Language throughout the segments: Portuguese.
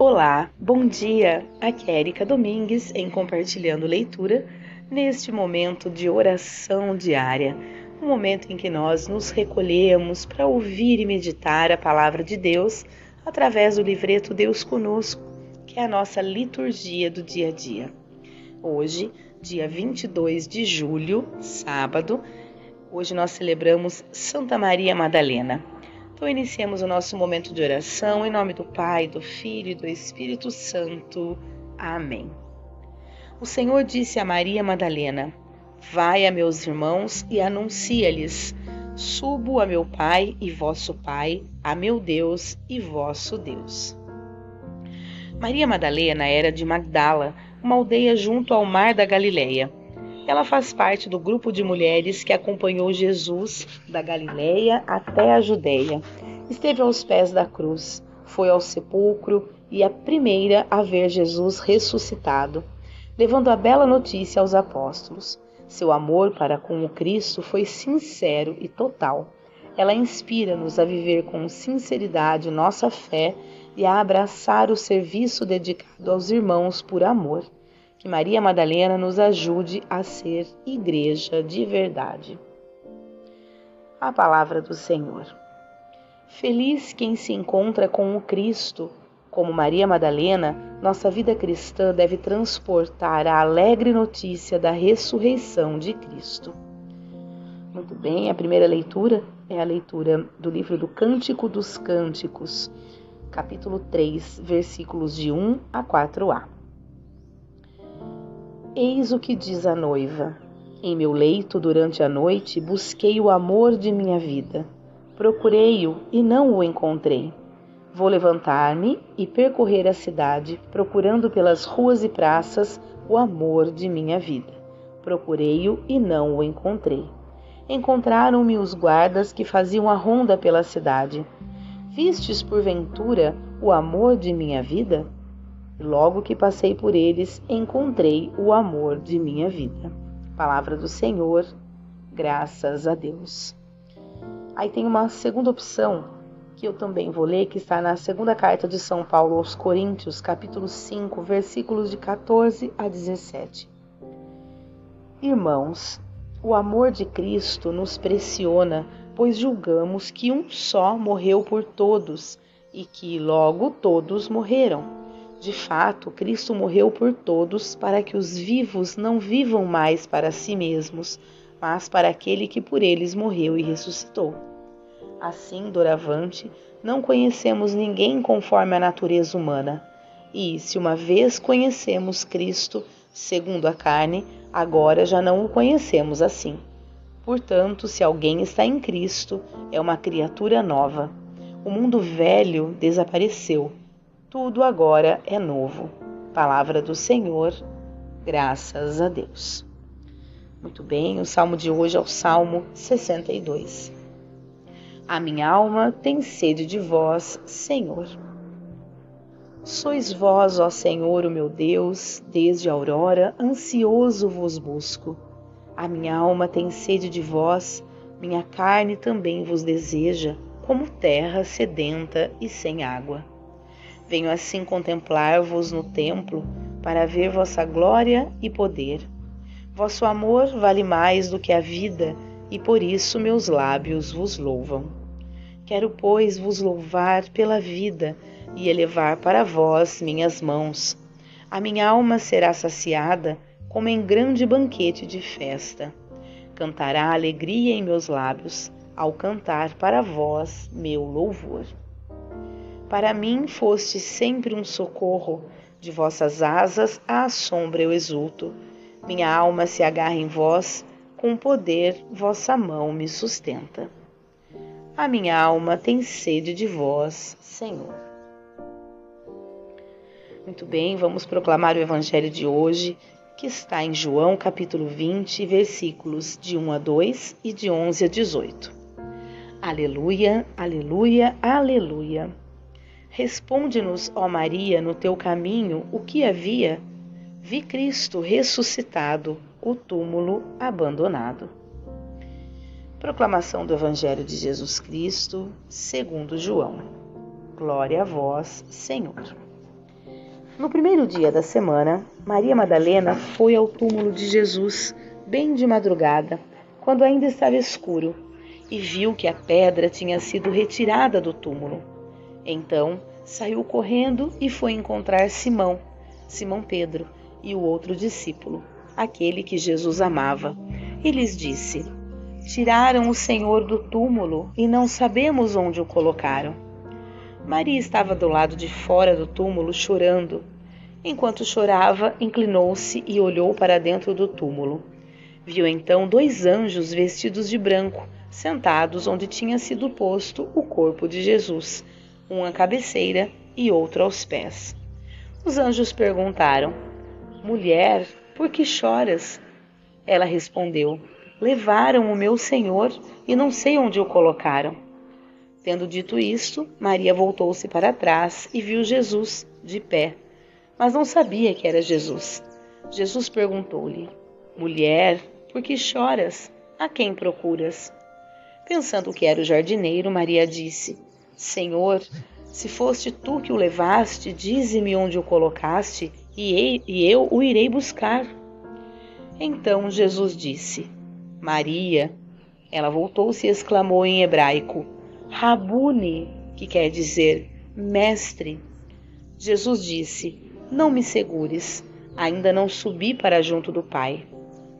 Olá, bom dia! Aqui é Erika Domingues em Compartilhando Leitura, neste momento de oração diária, um momento em que nós nos recolhemos para ouvir e meditar a palavra de Deus através do livreto Deus Conosco, que é a nossa liturgia do dia a dia. Hoje, dia 22 de julho, sábado, hoje nós celebramos Santa Maria Madalena. Então, iniciemos o nosso momento de oração em nome do Pai, do Filho e do Espírito Santo. Amém. O Senhor disse a Maria Madalena: Vai a meus irmãos e anuncia-lhes: Subo a meu Pai e vosso Pai, a meu Deus e vosso Deus. Maria Madalena era de Magdala, uma aldeia junto ao mar da Galileia. Ela faz parte do grupo de mulheres que acompanhou Jesus da Galileia até a Judéia. Esteve aos pés da cruz, foi ao sepulcro e a primeira a ver Jesus ressuscitado, levando a bela notícia aos apóstolos. Seu amor para com o Cristo foi sincero e total. Ela inspira-nos a viver com sinceridade nossa fé e a abraçar o serviço dedicado aos irmãos por amor. Que Maria Madalena nos ajude a ser igreja de verdade. A palavra do Senhor. Feliz quem se encontra com o Cristo. Como Maria Madalena, nossa vida cristã deve transportar a alegre notícia da ressurreição de Cristo. Muito bem, a primeira leitura é a leitura do livro do Cântico dos Cânticos, capítulo 3, versículos de 1 a 4a. Eis o que diz a noiva: Em meu leito durante a noite busquei o amor de minha vida. Procurei-o e não o encontrei. Vou levantar-me e percorrer a cidade, procurando pelas ruas e praças o amor de minha vida. Procurei-o e não o encontrei. Encontraram-me os guardas que faziam a ronda pela cidade. Vistes porventura o amor de minha vida? Logo que passei por eles, encontrei o amor de minha vida. Palavra do Senhor, graças a Deus. Aí tem uma segunda opção que eu também vou ler, que está na segunda carta de São Paulo aos Coríntios, capítulo 5, versículos de 14 a 17. Irmãos, o amor de Cristo nos pressiona, pois julgamos que um só morreu por todos e que logo todos morreram. De fato, Cristo morreu por todos para que os vivos não vivam mais para si mesmos, mas para aquele que por eles morreu e ressuscitou. Assim, doravante, não conhecemos ninguém conforme a natureza humana. E, se uma vez conhecemos Cristo, segundo a carne, agora já não o conhecemos assim. Portanto, se alguém está em Cristo, é uma criatura nova. O mundo velho desapareceu tudo agora é novo. Palavra do Senhor, graças a Deus. Muito bem, o salmo de hoje é o Salmo 62. A minha alma tem sede de vós, Senhor. Sois vós, ó Senhor, o meu Deus, desde a aurora, ansioso vos busco. A minha alma tem sede de vós, minha carne também vos deseja, como terra sedenta e sem água. Venho assim contemplar-vos no templo, para ver vossa glória e poder. Vosso amor vale mais do que a vida, e por isso meus lábios vos louvam. Quero, pois, vos louvar pela vida e elevar para vós minhas mãos. A minha alma será saciada como em grande banquete de festa. Cantará alegria em meus lábios, ao cantar para vós meu louvor. Para mim foste sempre um socorro, de vossas asas à sombra eu exulto. Minha alma se agarra em vós, com poder vossa mão me sustenta. A minha alma tem sede de vós, Senhor. Muito bem, vamos proclamar o evangelho de hoje, que está em João capítulo 20, versículos de 1 a 2 e de 11 a 18. Aleluia, aleluia, aleluia. Responde-nos, ó Maria, no teu caminho o que havia? Vi Cristo ressuscitado, o túmulo abandonado. Proclamação do Evangelho de Jesus Cristo, segundo João. Glória a vós, Senhor. No primeiro dia da semana, Maria Madalena foi ao túmulo de Jesus, bem de madrugada, quando ainda estava escuro, e viu que a pedra tinha sido retirada do túmulo. Então saiu correndo e foi encontrar Simão, Simão Pedro, e o outro discípulo, aquele que Jesus amava, e lhes disse: Tiraram o Senhor do túmulo e não sabemos onde o colocaram. Maria estava do lado de fora do túmulo chorando. Enquanto chorava, inclinou-se e olhou para dentro do túmulo. Viu então dois anjos vestidos de branco, sentados onde tinha sido posto o corpo de Jesus, um à cabeceira e outro aos pés. Os anjos perguntaram: Mulher, por que choras? Ela respondeu: Levaram o meu Senhor e não sei onde o colocaram. Tendo dito isto, Maria voltou-se para trás e viu Jesus de pé, mas não sabia que era Jesus. Jesus perguntou-lhe: Mulher, por que choras? A quem procuras? Pensando que era o jardineiro, Maria disse: Senhor, se foste tu que o levaste, dize-me onde o colocaste, e eu o irei buscar. Então Jesus disse: Maria. Ela voltou-se e exclamou em hebraico: Rabuni, que quer dizer mestre. Jesus disse: Não me segures, ainda não subi para junto do Pai.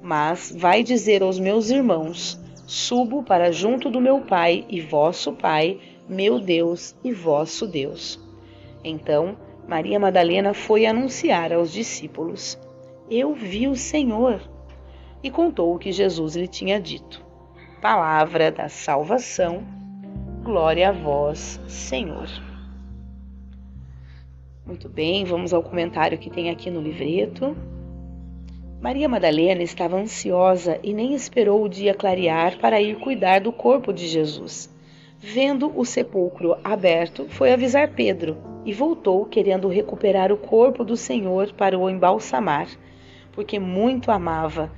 Mas vai dizer aos meus irmãos: Subo para junto do meu Pai e vosso Pai, meu Deus e vosso Deus. Então Maria Madalena foi anunciar aos discípulos: Eu vi o Senhor e contou o que Jesus lhe tinha dito. Palavra da salvação, glória a vós, Senhor. Muito bem, vamos ao comentário que tem aqui no livreto. Maria Madalena estava ansiosa e nem esperou o dia clarear para ir cuidar do corpo de Jesus. Vendo o sepulcro aberto, foi avisar Pedro e voltou querendo recuperar o corpo do Senhor para o embalsamar, porque muito amava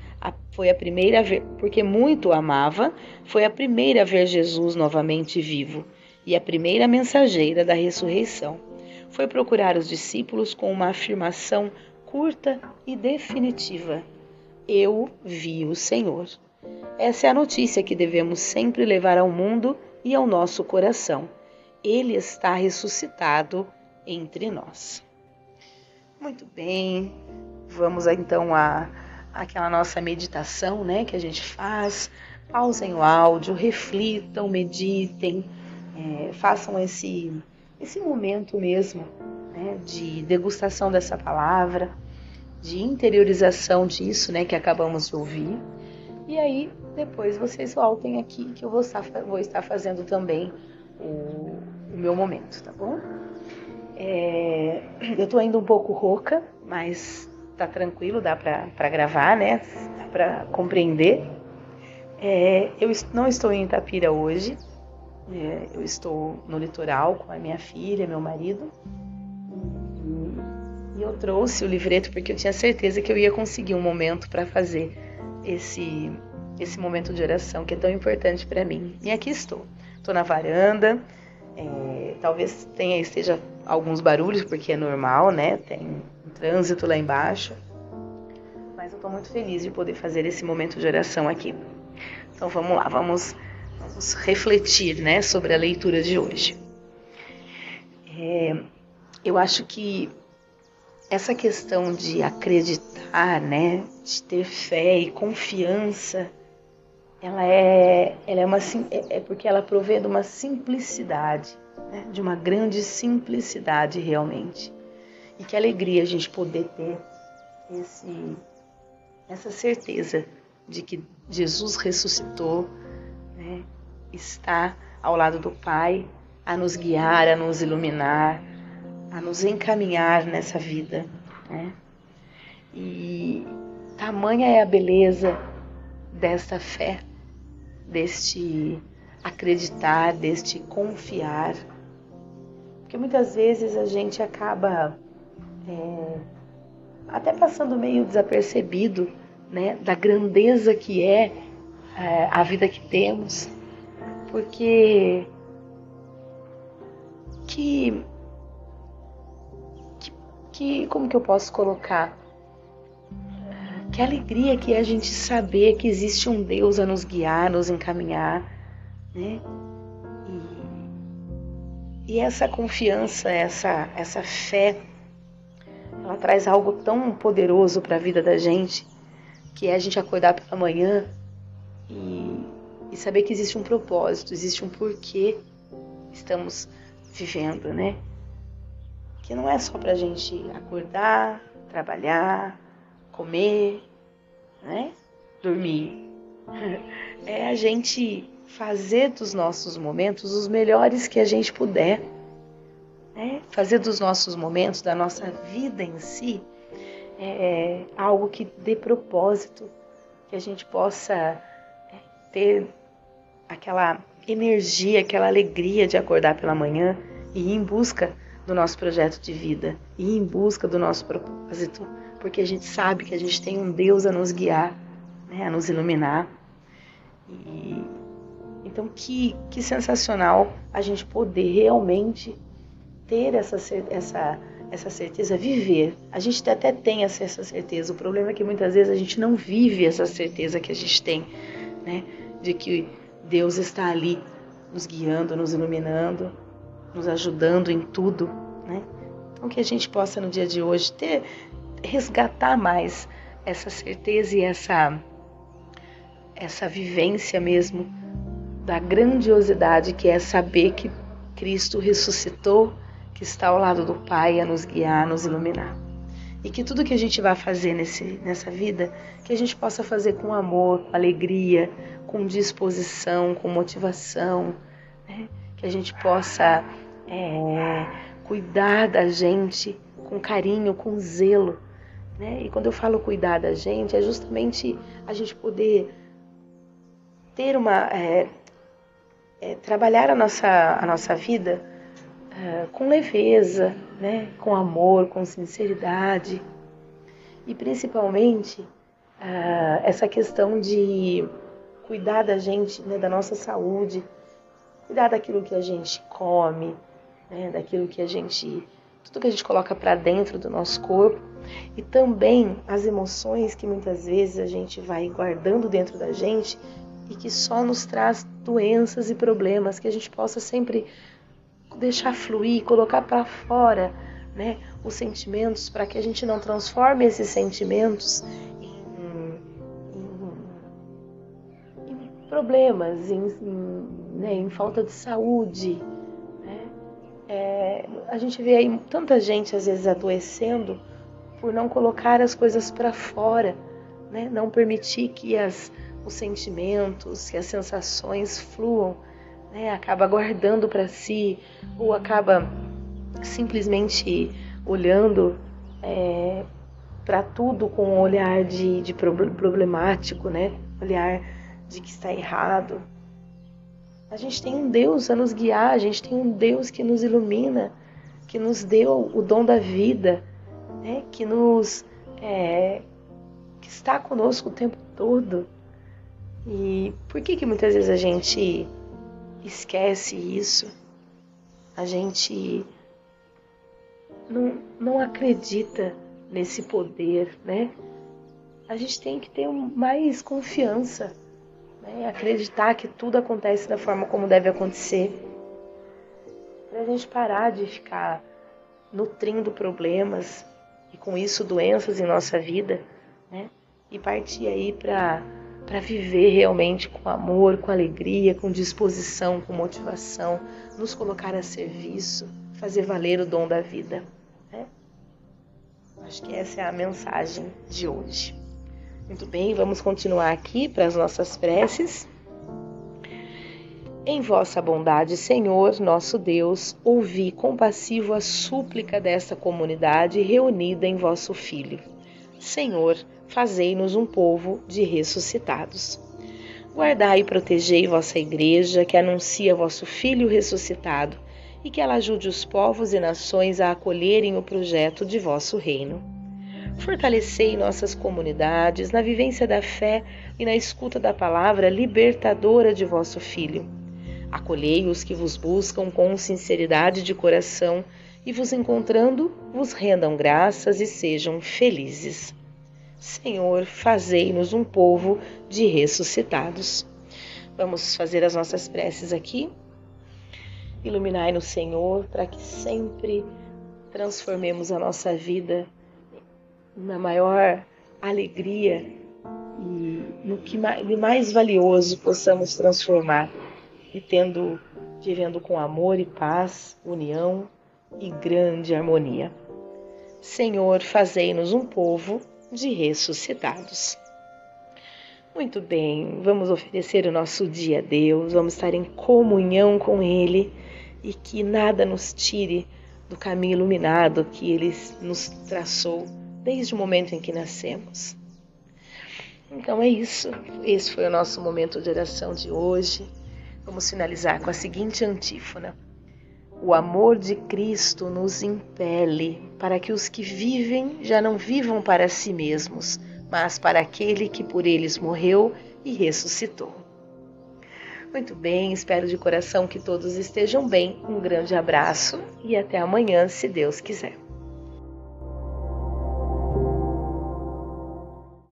foi a primeira porque muito amava, foi a primeira a ver Jesus novamente vivo e a primeira mensageira da ressurreição. Foi procurar os discípulos com uma afirmação curta e definitiva: Eu vi o Senhor. Essa é a notícia que devemos sempre levar ao mundo e ao nosso coração. Ele está ressuscitado entre nós. Muito bem, vamos então a aquela nossa meditação, né, que a gente faz. Pausem o áudio, reflitam, meditem, é, façam esse esse momento mesmo, né, de degustação dessa palavra, de interiorização disso, né, que acabamos de ouvir. E aí depois vocês voltem aqui que eu vou estar, vou estar fazendo também o, o meu momento, tá bom? É, eu tô ainda um pouco rouca, mas tá tranquilo, dá para gravar, né? Dá para compreender. É, eu não estou em Itapira hoje, é, eu estou no litoral com a minha filha, meu marido. E, eu trouxe o livreto porque eu tinha certeza que eu ia conseguir um momento para fazer esse esse momento de oração que é tão importante para mim. E aqui estou. Estou na varanda. É, talvez tenha esteja alguns barulhos porque é normal, né? Tem trânsito lá embaixo. Mas eu estou muito feliz de poder fazer esse momento de oração aqui. Então vamos lá, vamos, vamos refletir né, sobre a leitura de hoje. É, eu acho que essa questão de acreditar, né, de ter fé e confiança, ela é, ela é uma é, é porque ela provê de uma simplicidade, né, de uma grande simplicidade realmente. E que alegria a gente poder ter esse, essa certeza de que Jesus ressuscitou, né, está ao lado do Pai a nos guiar, a nos iluminar, a nos encaminhar nessa vida. Né? E tamanha é a beleza desta fé, deste acreditar, deste confiar. Porque muitas vezes a gente acaba é, até passando meio desapercebido né, da grandeza que é, é a vida que temos, porque que, que, que, como que eu posso colocar? Que alegria que é a gente saber que existe um Deus a nos guiar, nos encaminhar, né? E, e essa confiança, essa, essa fé, ela traz algo tão poderoso para a vida da gente, que é a gente acordar pela manhã e, e saber que existe um propósito, existe um porquê estamos vivendo, né? Que não é só para a gente acordar, trabalhar, comer, né? Dormir. É a gente fazer dos nossos momentos os melhores que a gente puder. Né? Fazer dos nossos momentos, da nossa vida em si, é algo que dê propósito, que a gente possa é, ter aquela energia, aquela alegria de acordar pela manhã e ir em busca do nosso projeto de vida, ir em busca do nosso propósito, porque a gente sabe que a gente tem um Deus a nos guiar, né, a nos iluminar. E, então, que, que sensacional a gente poder realmente ter essa, essa, essa certeza, viver. A gente até tem essa certeza, o problema é que muitas vezes a gente não vive essa certeza que a gente tem, né, de que Deus está ali nos guiando, nos iluminando, nos ajudando em tudo, né? Então que a gente possa no dia de hoje ter resgatar mais essa certeza e essa essa vivência mesmo da grandiosidade que é saber que Cristo ressuscitou, que está ao lado do Pai a nos guiar, a nos iluminar. E que tudo que a gente vai fazer nesse, nessa vida, que a gente possa fazer com amor, com alegria, com disposição, com motivação, né? que a gente possa é, cuidar da gente com carinho, com zelo. Né? E quando eu falo cuidar da gente, é justamente a gente poder ter uma. É, é, trabalhar a nossa, a nossa vida é, com leveza, né? com amor, com sinceridade. E principalmente é, essa questão de cuidar da gente, né, da nossa saúde, cuidar daquilo que a gente come, né, daquilo que a gente, tudo que a gente coloca para dentro do nosso corpo e também as emoções que muitas vezes a gente vai guardando dentro da gente e que só nos traz doenças e problemas, que a gente possa sempre deixar fluir, colocar para fora, né, os sentimentos para que a gente não transforme esses sentimentos problemas, em, em, né, em falta de saúde. Né? É, a gente vê aí tanta gente às vezes adoecendo por não colocar as coisas para fora, né? não permitir que as, os sentimentos, que as sensações fluam, né? acaba guardando para si ou acaba simplesmente olhando é, para tudo com um olhar de, de problemático, né? olhar de que está errado. A gente tem um Deus a nos guiar, a gente tem um Deus que nos ilumina, que nos deu o dom da vida, né? que nos é, que está conosco o tempo todo. E por que que muitas vezes a gente esquece isso? A gente não, não acredita nesse poder, né? A gente tem que ter mais confiança né? acreditar que tudo acontece da forma como deve acontecer. Para a gente parar de ficar nutrindo problemas e com isso doenças em nossa vida, né? E partir aí para para viver realmente com amor, com alegria, com disposição, com motivação, nos colocar a serviço, fazer valer o dom da vida. Né? Acho que essa é a mensagem de hoje. Muito bem, vamos continuar aqui para as nossas preces. Em vossa bondade, Senhor, nosso Deus, ouvi compassivo a súplica desta comunidade reunida em vosso Filho. Senhor, fazei-nos um povo de ressuscitados. Guardai e protegei vossa Igreja, que anuncia vosso Filho ressuscitado, e que ela ajude os povos e nações a acolherem o projeto de vosso reino. Fortalecei nossas comunidades na vivência da fé e na escuta da palavra libertadora de vosso Filho. Acolhei os que vos buscam com sinceridade de coração e vos encontrando, vos rendam graças e sejam felizes. Senhor, fazei-nos um povo de ressuscitados. Vamos fazer as nossas preces aqui. Iluminai-nos, Senhor, para que sempre transformemos a nossa vida na maior alegria e no que mais valioso possamos transformar e tendo vivendo com amor e paz, união e grande harmonia. Senhor, fazei-nos um povo de ressuscitados. Muito bem, vamos oferecer o nosso dia a Deus, vamos estar em comunhão com Ele e que nada nos tire do caminho iluminado que Ele nos traçou desde o momento em que nascemos. Então é isso, esse foi o nosso momento de oração de hoje. Vamos finalizar com a seguinte antífona. O amor de Cristo nos impele para que os que vivem já não vivam para si mesmos, mas para aquele que por eles morreu e ressuscitou. Muito bem, espero de coração que todos estejam bem. Um grande abraço e até amanhã, se Deus quiser.